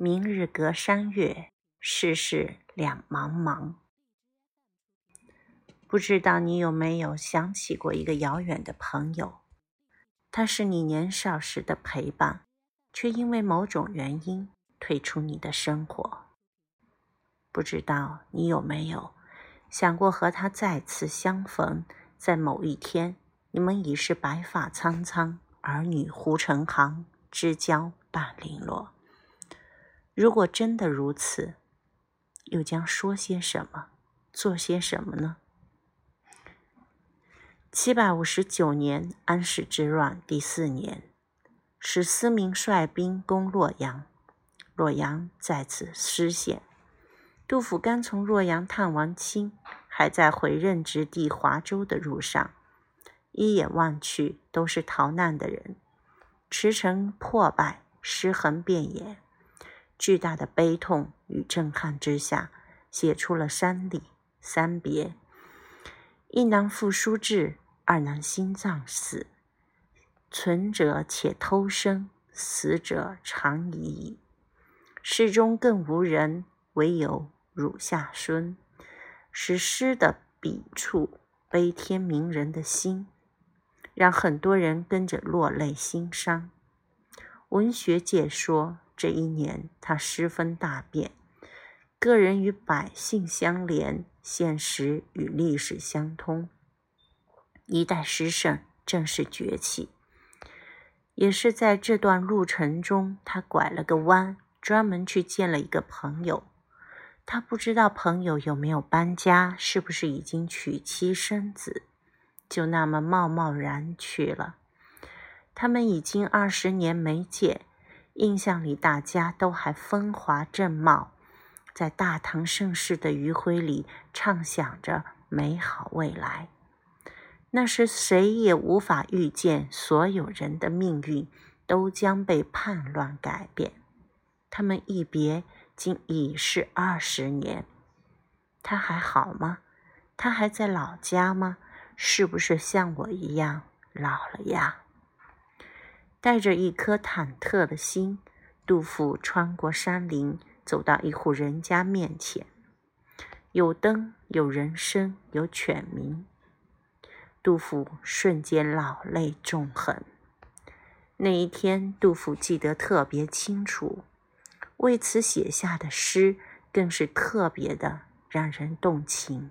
明日隔山月，世事两茫茫。不知道你有没有想起过一个遥远的朋友？他是你年少时的陪伴，却因为某种原因退出你的生活。不知道你有没有想过和他再次相逢？在某一天，你们已是白发苍苍，儿女胡成行，知交半零落。如果真的如此，又将说些什么，做些什么呢？七百五十九年，安史之乱第四年，史思明率兵攻洛阳，洛阳再次失陷。杜甫刚从洛阳探完亲，还在回任之地华州的路上，一眼望去都是逃难的人，驰骋破败，尸横遍野。巨大的悲痛与震撼之下，写出了三礼三别：一男复书至，二男心脏死。存者且偷生，死者长已矣。诗中更无人，唯有乳下孙。使诗的笔触悲天悯人的心，让很多人跟着落泪心伤。文学界说。这一年，他十分大变，个人与百姓相连，现实与历史相通。一代诗圣正式崛起，也是在这段路程中，他拐了个弯，专门去见了一个朋友。他不知道朋友有没有搬家，是不是已经娶妻生子，就那么贸贸然去了。他们已经二十年没见。印象里，大家都还风华正茂，在大唐盛世的余晖里畅想着美好未来。那时，谁也无法预见，所有人的命运都将被叛乱改变。他们一别，竟已是二十年。他还好吗？他还在老家吗？是不是像我一样老了呀？带着一颗忐忑的心，杜甫穿过山林，走到一户人家面前。有灯，有人声，有犬鸣。杜甫瞬间老泪纵横。那一天，杜甫记得特别清楚，为此写下的诗更是特别的让人动情。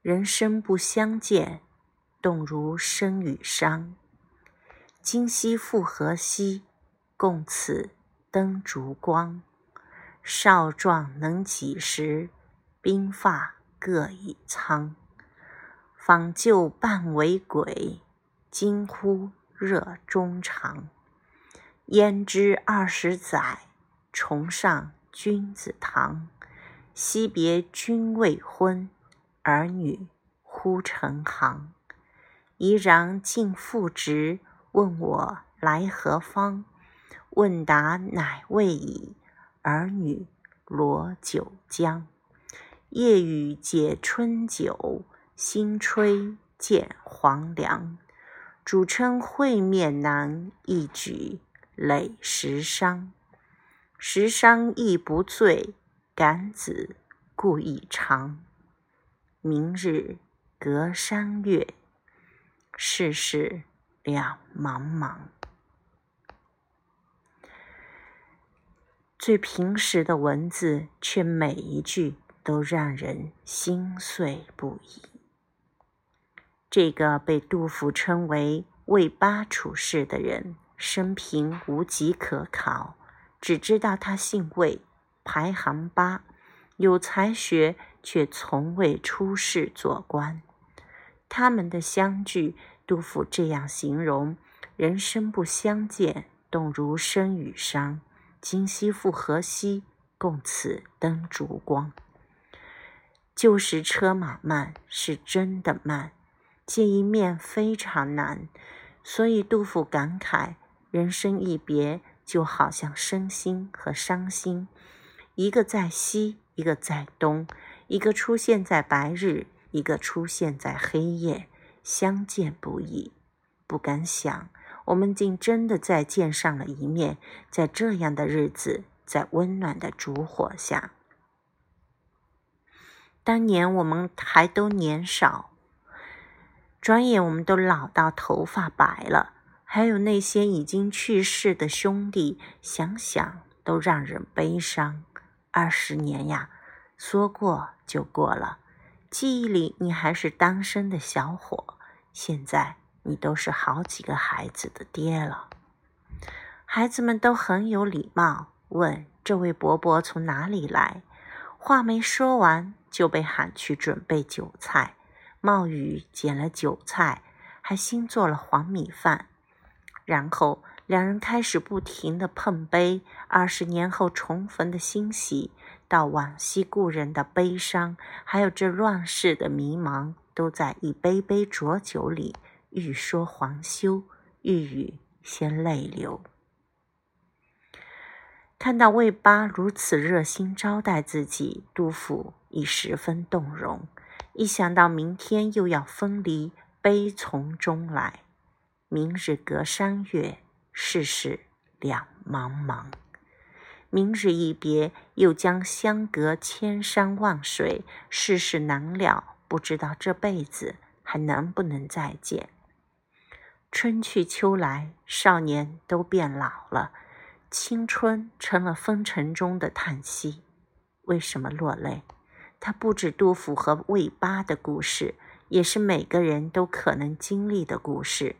人生不相见，动如参与商。今夕复何夕，共此灯烛光。少壮能几时，鬓发各已苍。访旧半为鬼，惊呼热衷肠。焉知二十载，重上君子堂。惜别君未婚，儿女忽成行。怡然尽复职。问我来何方？问答乃未已，儿女罗九江。夜雨解春酒，新炊见黄粱。主称会面难，一举累十觞。十觞亦不醉，感子故意长。明日隔山月，世事。两茫茫，最平实的文字，却每一句都让人心碎不已。这个被杜甫称为魏八处士的人，生平无籍可考，只知道他姓魏，排行八，有才学，却从未出仕做官。他们的相聚。杜甫这样形容：“人生不相见，动如参与商。今夕复何夕，共此灯烛光。”旧时车马慢，是真的慢，见一面非常难。所以杜甫感慨：人生一别，就好像身心和伤心，一个在西，一个在东，一个出现在白日，一个出现在黑夜。相见不易，不敢想我们竟真的再见上了一面，在这样的日子，在温暖的烛火下。当年我们还都年少，转眼我们都老到头发白了。还有那些已经去世的兄弟，想想都让人悲伤。二十年呀，说过就过了。记忆里你还是单身的小伙，现在你都是好几个孩子的爹了。孩子们都很有礼貌，问这位伯伯从哪里来。话没说完，就被喊去准备酒菜。冒雨捡了酒菜，还新做了黄米饭。然后两人开始不停地碰杯，二十年后重逢的欣喜，到往昔故人的悲伤，还有这乱世的迷茫，都在一杯杯浊酒里欲说还休，欲语先泪流。看到魏八如此热心招待自己，杜甫已十分动容。一想到明天又要分离，悲从中来。明日隔山岳，世事两茫茫。明日一别，又将相隔千山万水，世事难料，不知道这辈子还能不能再见。春去秋来，少年都变老了，青春成了风尘中的叹息。为什么落泪？它不止杜甫和魏八的故事，也是每个人都可能经历的故事。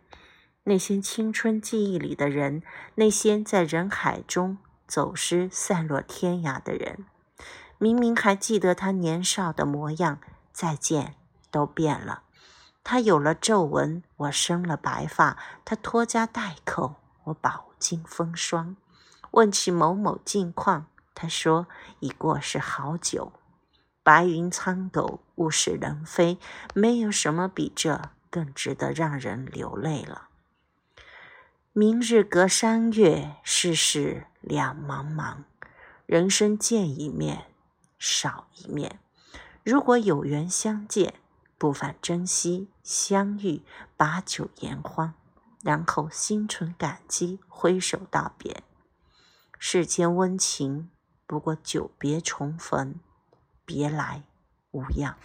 那些青春记忆里的人，那些在人海中走失、散落天涯的人，明明还记得他年少的模样，再见都变了。他有了皱纹，我生了白发；他拖家带口，我饱经风霜。问起某某近况，他说已过是好久。白云苍狗，物是人非，没有什么比这更值得让人流泪了。明日隔山岳，世事两茫茫。人生见一面，少一面。如果有缘相见，不妨珍惜相遇，把酒言欢，然后心存感激，挥手道别。世间温情，不过久别重逢，别来无恙。